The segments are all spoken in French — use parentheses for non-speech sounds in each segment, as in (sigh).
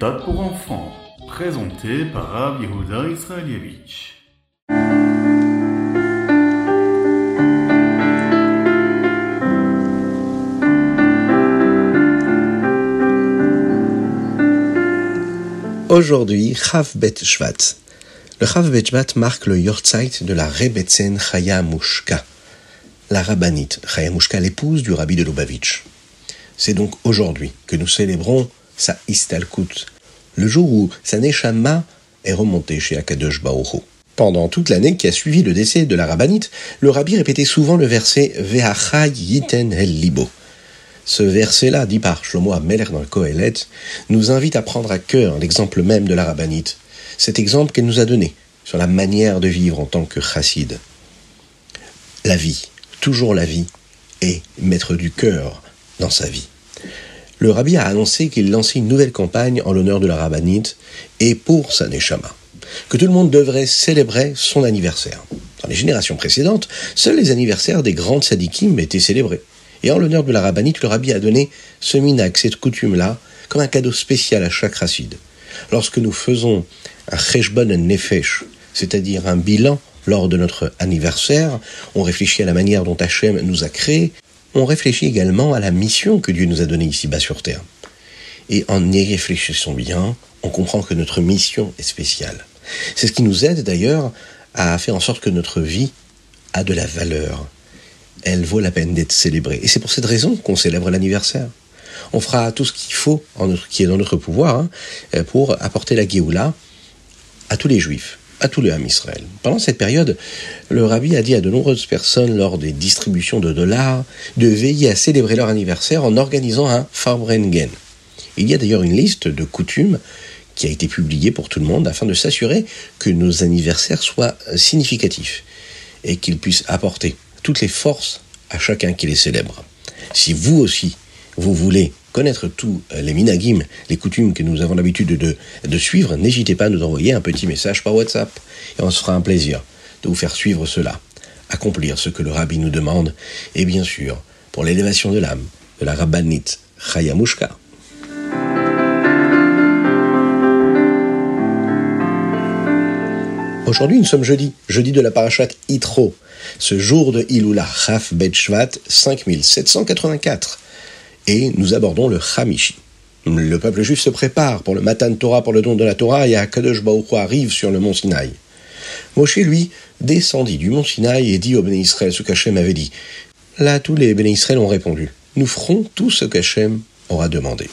méthode pour enfants, présenté par Rav Yehuda Israelievich. Aujourd'hui, Chav Bet Shvat. Le Chav Bet Shvat marque le Yortzeit de la Rebetzen Chaya Mushka, la rabbinite Chaya Mushka, l'épouse du rabbi de Lubavitch. C'est donc aujourd'hui que nous célébrons sa Istalkut, le jour où sa Neshama est remontée chez Akadosh Baoru. Pendant toute l'année qui a suivi le décès de la rabbinite, le rabbi répétait souvent le verset Ve'achai yiten el libo. Ce verset-là, dit par Shlomo Ameler dans le Kohelet, nous invite à prendre à cœur l'exemple même de la rabbinite, cet exemple qu'elle nous a donné sur la manière de vivre en tant que chassid. La vie, toujours la vie, et mettre du cœur dans sa vie. Le rabbi a annoncé qu'il lançait une nouvelle campagne en l'honneur de la rabbinite et pour sa neshama, que tout le monde devrait célébrer son anniversaire. Dans les générations précédentes, seuls les anniversaires des grandes sadikim étaient célébrés. Et en l'honneur de la rabbinite, le rabbi a donné ce minak, cette coutume-là, comme un cadeau spécial à chaque racide. Lorsque nous faisons un cheshbon nefesh, c'est-à-dire un bilan lors de notre anniversaire, on réfléchit à la manière dont Hachem nous a créés, on réfléchit également à la mission que Dieu nous a donnée ici-bas sur Terre. Et en y réfléchissant bien, on comprend que notre mission est spéciale. C'est ce qui nous aide d'ailleurs à faire en sorte que notre vie a de la valeur, elle vaut la peine d'être célébrée. Et c'est pour cette raison qu'on célèbre l'anniversaire. On fera tout ce qu'il faut, qui est dans notre pouvoir, hein, pour apporter la Géoula à tous les Juifs, à tout le Ham Israël. Pendant cette période, le rabbi a dit à de nombreuses personnes lors des distributions de dollars de veiller à célébrer leur anniversaire en organisant un Farbrengen. Il y a d'ailleurs une liste de coutumes qui a été publiée pour tout le monde afin de s'assurer que nos anniversaires soient significatifs et qu'ils puissent apporter toutes les forces à chacun qui les célèbre. Si vous aussi, vous voulez connaître tous les minagim, les coutumes que nous avons l'habitude de, suivre, n'hésitez pas à nous envoyer un petit message par WhatsApp et on se fera un plaisir de vous faire suivre cela, accomplir ce que le rabbi nous demande et bien sûr, pour l'élévation de l'âme de la rabbinite Chayamushka. Aujourd'hui, nous sommes jeudi, jeudi de la parashat Itro, ce jour de Ilula Chaf Bet Shvat 5784. Et nous abordons le Hamishi. Le peuple juif se prépare pour le Matan Torah, pour le don de la Torah, et Akadosh Baruch arrive sur le mont Sinaï. Moshe, lui, descendit du mont Sinaï et dit au Béné Israël ce qu'Hachem avait dit. Là, tous les Béné Israël ont répondu. Nous ferons tout ce qu'Hachem aura demandé.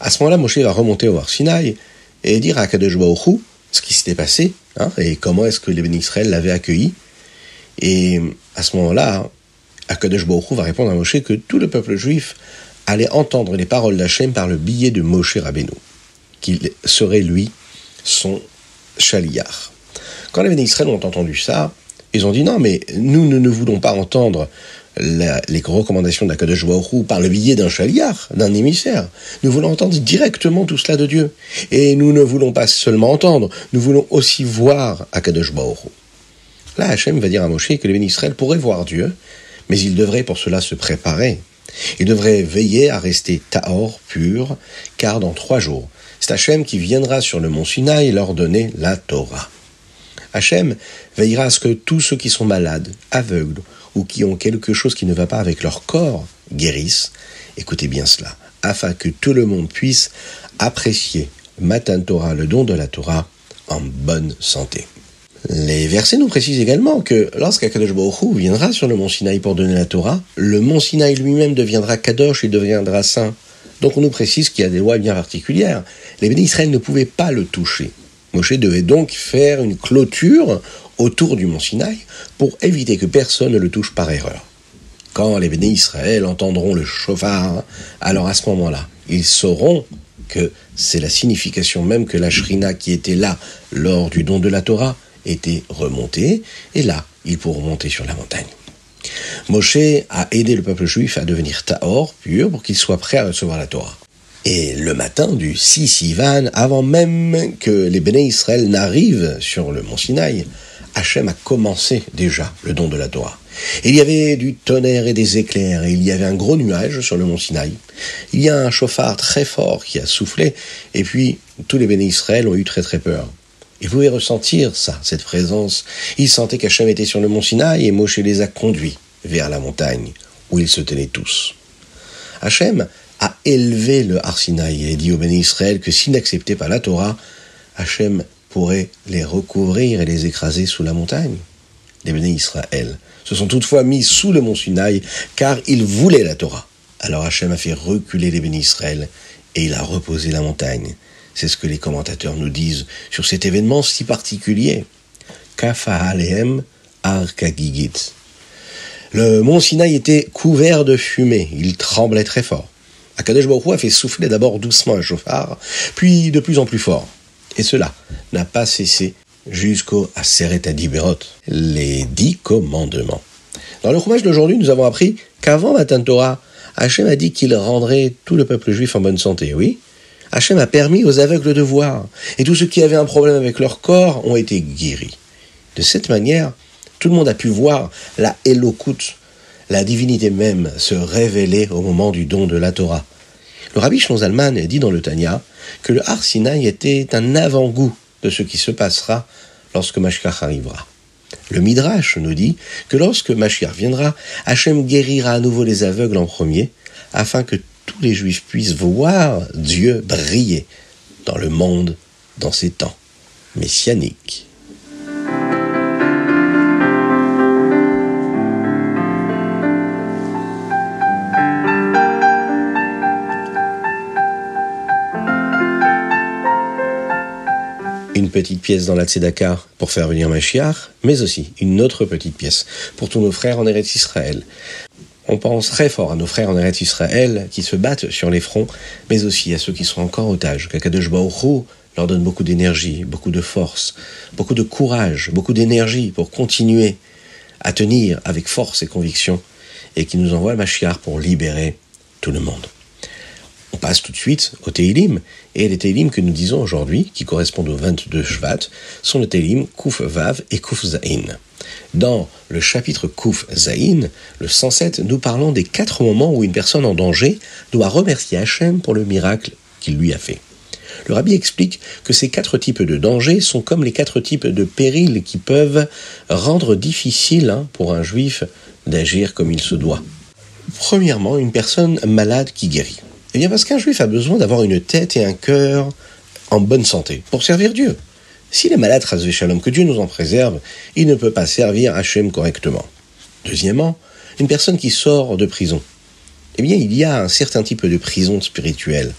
À ce moment-là, Moshe va remonter au Har Sinaï et dire à Akadosh Baruch ce qui s'était passé, hein, et comment est-ce que les Béné Israël l'avaient accueilli. Et à ce moment-là, Akadosh Baruch va répondre à Moshe que tout le peuple juif allait entendre les paroles d'Hachem par le billet de Moshe Rabbeinu, qu'il serait lui son chaliar. Quand les Béné Israël ont entendu ça, ils ont dit non, mais nous, ne voulons pas entendre la, les recommandations d'Akadosh Baruch par le billet d'un chaliar, d'un émissaire. Nous voulons entendre directement tout cela de Dieu. Et nous ne voulons pas seulement entendre, nous voulons aussi voir Akadosh Baruch Là, Hachem va dire à Moshe que les bénis pourraient voir Dieu, mais ils devraient pour cela se préparer. Ils devraient veiller à rester tahor, pur, car dans trois jours, c'est Hachem qui viendra sur le mont Sinaï leur donner la Torah. Hachem veillera à ce que tous ceux qui sont malades, aveugles ou qui ont quelque chose qui ne va pas avec leur corps guérissent. Écoutez bien cela, afin que tout le monde puisse apprécier Matan Torah, le don de la Torah, en bonne santé. Les versets nous précisent également que lorsqu'Akadosh Baruch viendra sur le mont Sinaï pour donner la Torah, le mont Sinaï lui-même deviendra Kadosh et deviendra saint. Donc on nous précise qu'il y a des lois bien particulières. Les bénis Israël ne pouvaient pas le toucher. Moshe devait donc faire une clôture autour du mont Sinaï pour éviter que personne ne le touche par erreur. Quand les bénis Israël entendront le chauffard, alors à ce moment-là, ils sauront que c'est la signification même que la Shrina qui était là lors du don de la Torah était remontée, et là, ils pourront monter sur la montagne. Moshe a aidé le peuple juif à devenir Tahor, pur, pour qu'il soit prêt à recevoir la Torah. Et le matin du 6 Sivan, avant même que les béné Israël n'arrivent sur le mont Sinaï, Hachem a commencé déjà le don de la Torah. Il y avait du tonnerre et des éclairs, et il y avait un gros nuage sur le mont Sinaï. Il y a un chauffard très fort qui a soufflé, et puis tous les bénis Israël ont eu très très peur. Ils pouvaient ressentir ça, cette présence. Ils sentaient qu'Hachem était sur le mont Sinaï, et Moshe les a conduits vers la montagne, où ils se tenaient tous. Hachem a élevé le Har Sinaï et dit aux bénis Israël que s'ils n'acceptaient pas la Torah, Hachem pourrait les recouvrir et les écraser sous la montagne. Les bénis Israël se sont toutefois mis sous le mont Sinaï car ils voulaient la Torah. Alors Hachem a fait reculer les bénis Israël et il a reposé la montagne. C'est ce que les commentateurs nous disent sur cet événement si particulier. Kafa Alehem Arkagigit. Le mont Sinaï était couvert de fumée, il tremblait très fort. Akadosh Baruch a fait souffler d'abord doucement un chauffard, puis de plus en plus fort. Et cela n'a pas cessé jusqu'au Aseret Adiberot, les dix commandements. Dans le roumage d'aujourd'hui, nous avons appris qu'avant Matan Torah, Hachem a dit qu'il rendrait tout le peuple juif en bonne santé, oui Hachem a permis aux aveugles de voir, et tous ceux qui avaient un problème avec leur corps ont été guéris. De cette manière, tout le monde a pu voir la Elokut, la divinité même, se révéler au moment du don de la Torah. Le rabbi Zalman dit dans le Tanya que le Har Sinai était un avant-goût de ce qui se passera lorsque Mashiach arrivera. Le Midrash nous dit que lorsque Mashiach viendra, Hachem guérira à nouveau les aveugles en premier, afin que les Juifs puissent voir Dieu briller dans le monde dans ces temps messianiques. une petite pièce dans la Tzedaka pour faire venir Mashiach, mais aussi une autre petite pièce pour tous nos frères en Eretz Israël. On pense très fort à nos frères en Eretz Israël qui se battent sur les fronts, mais aussi à ceux qui sont encore otages. Kakadosh Baruch leur donne beaucoup d'énergie, beaucoup de force, beaucoup de courage, beaucoup d'énergie pour continuer à tenir avec force et conviction, et qui nous envoie Mashiach pour libérer tout le monde. Tout de suite au Teilim. Et les Teilim que nous disons aujourd'hui, qui correspondent au 22 Shvat, sont les Teilim Kuf Vav et Kuf Zain. Dans le chapitre Kuf Zain, le 107, nous parlons des quatre moments où une personne en danger doit remercier Hachem pour le miracle qu'il lui a fait. Le rabbi explique que ces quatre types de dangers sont comme les quatre types de périls qui peuvent rendre difficile hein, pour un juif d'agir comme il se doit. Premièrement, une personne malade qui guérit. Eh bien parce qu'un juif a besoin d'avoir une tête et un cœur en bonne santé pour servir Dieu. S'il est malade, Shalom, que Dieu nous en préserve, il ne peut pas servir Hachem correctement. Deuxièmement, une personne qui sort de prison. Eh bien, il y a un certain type de prison spirituelle.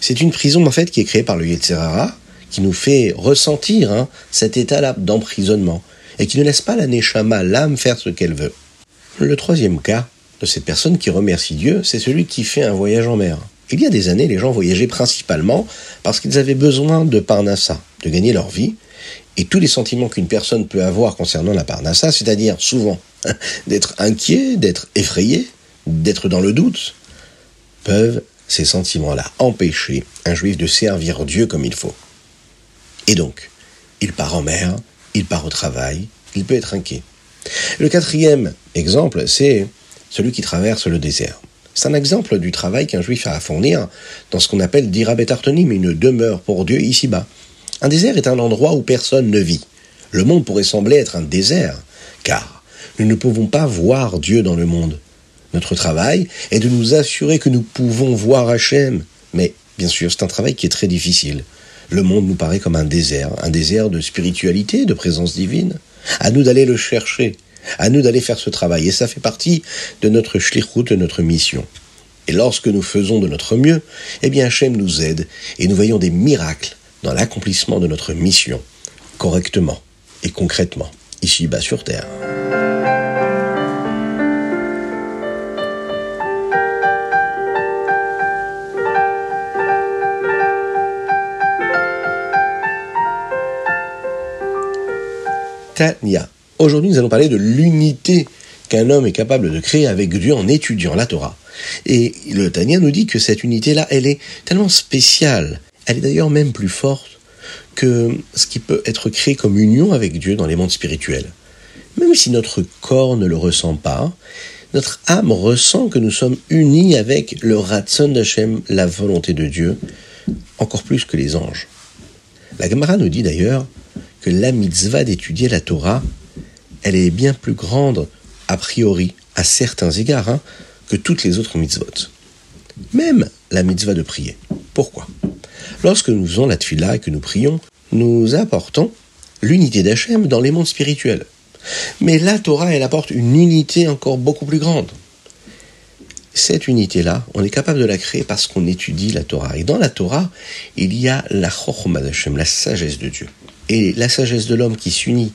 C'est une prison, en fait, qui est créée par le Yetzerara, qui nous fait ressentir hein, cet état-là d'emprisonnement, et qui ne laisse pas la Neshama, l'âme, faire ce qu'elle veut. Le troisième cas, de cette personne qui remercie Dieu, c'est celui qui fait un voyage en mer. Il y a des années, les gens voyageaient principalement parce qu'ils avaient besoin de Parnassa, de gagner leur vie, et tous les sentiments qu'une personne peut avoir concernant la Parnassa, c'est-à-dire souvent (laughs) d'être inquiet, d'être effrayé, d'être dans le doute, peuvent ces sentiments-là empêcher un juif de servir Dieu comme il faut. Et donc, il part en mer, il part au travail, il peut être inquiet. Le quatrième exemple, c'est celui qui traverse le désert. C'est un exemple du travail qu'un juif a à fournir dans ce qu'on appelle dirabet artonim, une demeure pour Dieu ici-bas. Un désert est un endroit où personne ne vit. Le monde pourrait sembler être un désert, car nous ne pouvons pas voir Dieu dans le monde. Notre travail est de nous assurer que nous pouvons voir Hachem. Mais bien sûr, c'est un travail qui est très difficile. Le monde nous paraît comme un désert, un désert de spiritualité, de présence divine. À nous d'aller le chercher. À nous d'aller faire ce travail. Et ça fait partie de notre shlichut, de notre mission. Et lorsque nous faisons de notre mieux, eh bien Hachem nous aide et nous voyons des miracles dans l'accomplissement de notre mission, correctement et concrètement, ici-bas sur Terre. Tania Aujourd'hui, nous allons parler de l'unité qu'un homme est capable de créer avec Dieu en étudiant la Torah. Et le Tania nous dit que cette unité-là, elle est tellement spéciale, elle est d'ailleurs même plus forte que ce qui peut être créé comme union avec Dieu dans les mondes spirituels, même si notre corps ne le ressent pas, notre âme ressent que nous sommes unis avec le Ratson d'Hachem, la volonté de Dieu, encore plus que les anges. La Gemara nous dit d'ailleurs que la mitzvah d'étudier la Torah, elle est bien plus grande, a priori, à certains égards, hein, que toutes les autres mitzvot. Même la mitzvah de prier. Pourquoi? Lorsque nous faisons la tfila et que nous prions, nous apportons l'unité d'Hachem dans les mondes spirituels. Mais la Torah, elle apporte une unité encore beaucoup plus grande. Cette unité-là, on est capable de la créer parce qu'on étudie la Torah. Et dans la Torah, il y a la Chochma d'Hachem, la sagesse de Dieu. Et la sagesse de l'homme qui s'unit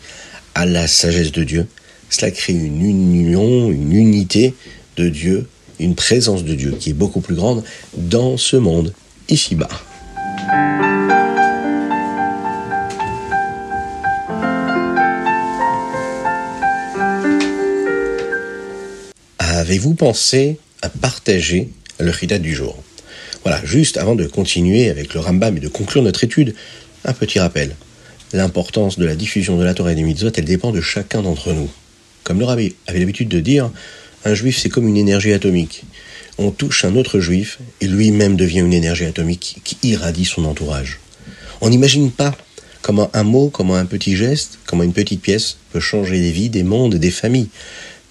à la sagesse de Dieu, cela crée une union, une unité de Dieu, une présence de Dieu qui est beaucoup plus grande dans ce monde, ici-bas. Avez-vous pensé à partager le Chida du jour? Voilà, juste avant de continuer avec le Rambam et de conclure notre étude, un petit rappel. L'importance de la diffusion de la Torah et des mitzvot, elle dépend de chacun d'entre nous. Comme le rabbi avait l'habitude de dire, un juif c'est comme une énergie atomique. On touche un autre juif et lui-même devient une énergie atomique qui irradie son entourage. On n'imagine pas comment un mot, comment un petit geste, comment une petite pièce peut changer des vies, des mondes, des familles.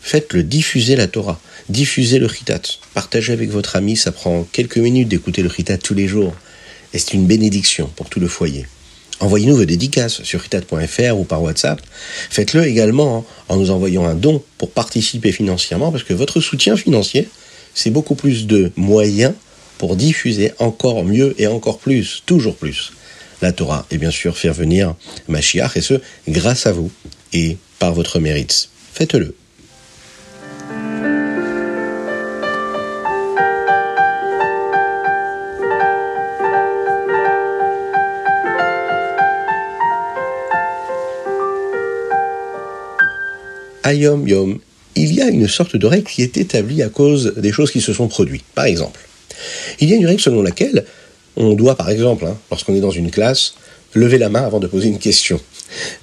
Faites-le diffuser la Torah, diffusez le chitat, partagez avec votre ami, ça prend quelques minutes d'écouter le chitat tous les jours. Et c'est une bénédiction pour tout le foyer. Envoyez-nous vos dédicaces sur chitat.fr ou par WhatsApp. Faites-le également en nous envoyant un don pour participer financièrement, parce que votre soutien financier, c'est beaucoup plus de moyens pour diffuser encore mieux et encore plus, toujours plus, la Torah. Et bien sûr, faire venir Mashiach, et ce, grâce à vous et par votre mérite. Faites-le. Ayom Yom, il y a une sorte de règle qui est établie à cause des choses qui se sont produites. Par exemple, il y a une règle selon laquelle on doit, par exemple, hein, lorsqu'on est dans une classe, lever la main avant de poser une question.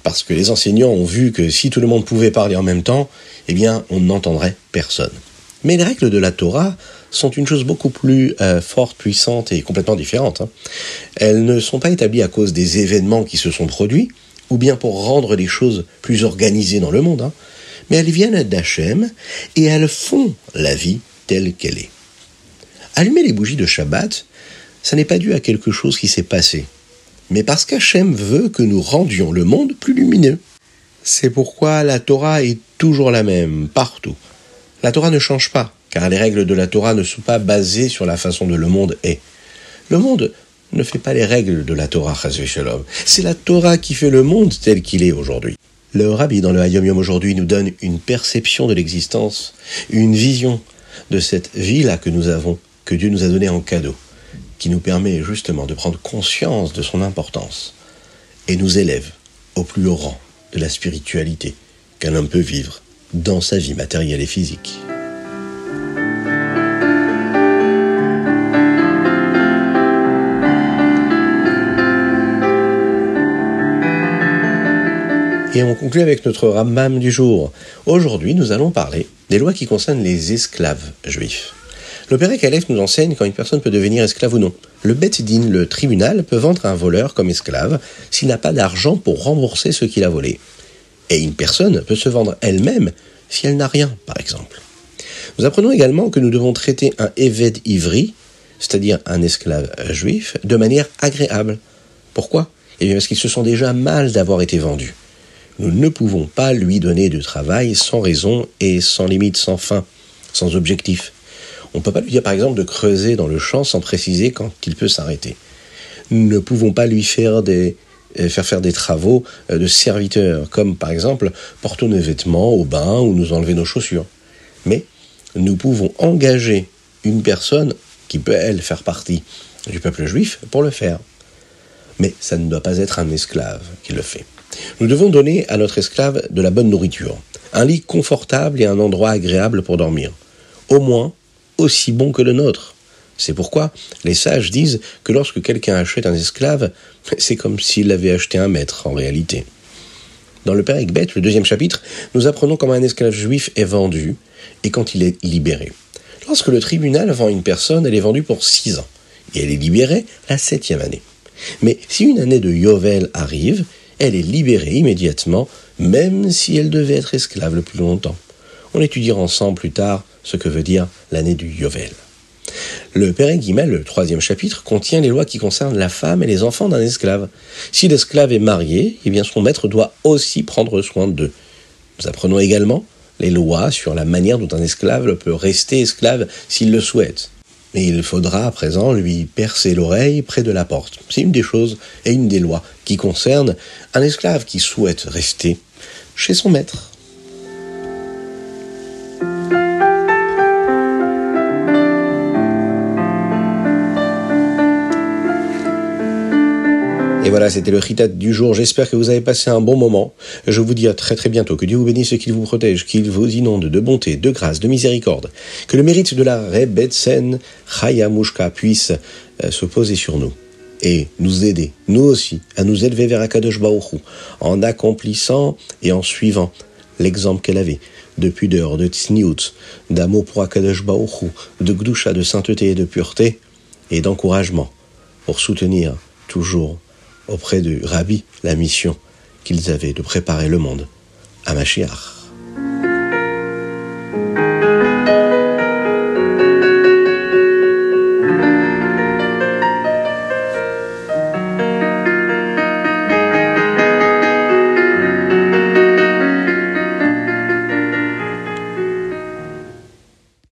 Parce que les enseignants ont vu que si tout le monde pouvait parler en même temps, eh bien, on n'entendrait personne. Mais les règles de la Torah sont une chose beaucoup plus euh, forte, puissante et complètement différente. Hein. Elles ne sont pas établies à cause des événements qui se sont produits, ou bien pour rendre les choses plus organisées dans le monde. Hein mais elles viennent d'Hachem et elles font la vie telle qu'elle est. Allumer les bougies de Shabbat, ça n'est pas dû à quelque chose qui s'est passé, mais parce qu'Hachem veut que nous rendions le monde plus lumineux. C'est pourquoi la Torah est toujours la même, partout. La Torah ne change pas, car les règles de la Torah ne sont pas basées sur la façon dont le monde est. Le monde ne fait pas les règles de la Torah, C'est la Torah qui fait le monde tel qu'il est aujourd'hui. Le rabbi dans le Hayom Yom aujourd'hui nous donne une perception de l'existence, une vision de cette vie-là que nous avons, que Dieu nous a donnée en cadeau, qui nous permet justement de prendre conscience de son importance et nous élève au plus haut rang de la spiritualité qu'un homme peut vivre dans sa vie matérielle et physique. Et on conclut avec notre Rambam du jour. Aujourd'hui, nous allons parler des lois qui concernent les esclaves juifs. Le Père Aleph nous enseigne quand une personne peut devenir esclave ou non. Le Bet Din, le tribunal, peut vendre un voleur comme esclave s'il n'a pas d'argent pour rembourser ce qu'il a volé. Et une personne peut se vendre elle-même si elle n'a rien, par exemple. Nous apprenons également que nous devons traiter un Eved Ivri, c'est-à-dire un esclave juif, de manière agréable. Pourquoi? Eh bien parce qu'ils se sont déjà mal d'avoir été vendus. Nous ne pouvons pas lui donner du travail sans raison et sans limite, sans fin, sans objectif. On ne peut pas lui dire par exemple de creuser dans le champ sans préciser quand il peut s'arrêter. Nous ne pouvons pas lui faire euh, faire faire des travaux euh, de serviteur, comme par exemple porter nos vêtements au bain ou nous enlever nos chaussures. Mais nous pouvons engager une personne qui peut, elle, faire partie du peuple juif pour le faire. Mais ça ne doit pas être un esclave qui le fait. Nous devons donner à notre esclave de la bonne nourriture, un lit confortable et un endroit agréable pour dormir, au moins aussi bon que le nôtre. C'est pourquoi les sages disent que lorsque quelqu'un achète un esclave, (laughs) c'est comme s'il avait acheté un maître en réalité. Dans le Père Ekbet, le deuxième chapitre, nous apprenons comment un esclave juif est vendu et quand il est libéré. Lorsque le tribunal vend une personne, elle est vendue pour six ans et elle est libérée la septième année. Mais si une année de Yovel arrive, elle est libérée immédiatement, même si elle devait être esclave le plus longtemps. On étudiera ensemble plus tard ce que veut dire l'année du Yovel. Le Père Guimel, le troisième chapitre, contient les lois qui concernent la femme et les enfants d'un esclave. Si l'esclave est marié, eh son maître doit aussi prendre soin d'eux. Nous apprenons également les lois sur la manière dont un esclave peut rester esclave s'il le souhaite. Mais il faudra à présent lui percer l'oreille près de la porte. C'est une des choses et une des lois qui concernent un esclave qui souhaite rester chez son maître. Et voilà, c'était le Ritat du jour. J'espère que vous avez passé un bon moment. Je vous dis à très très bientôt. Que Dieu vous bénisse et qu'il vous protège, qu'il vous inonde de bonté, de grâce, de miséricorde. Que le mérite de la Rebetsen Chaya Mushka puisse euh, se poser sur nous et nous aider, nous aussi, à nous élever vers Akadosh Baruch en accomplissant et en suivant l'exemple qu'elle avait de pudeur, de tsniout, d'amour pour Akadosh Baruch de gdusha, de sainteté et de pureté, et d'encouragement pour soutenir toujours auprès du rabbi la mission qu'ils avaient de préparer le monde à Mashiach.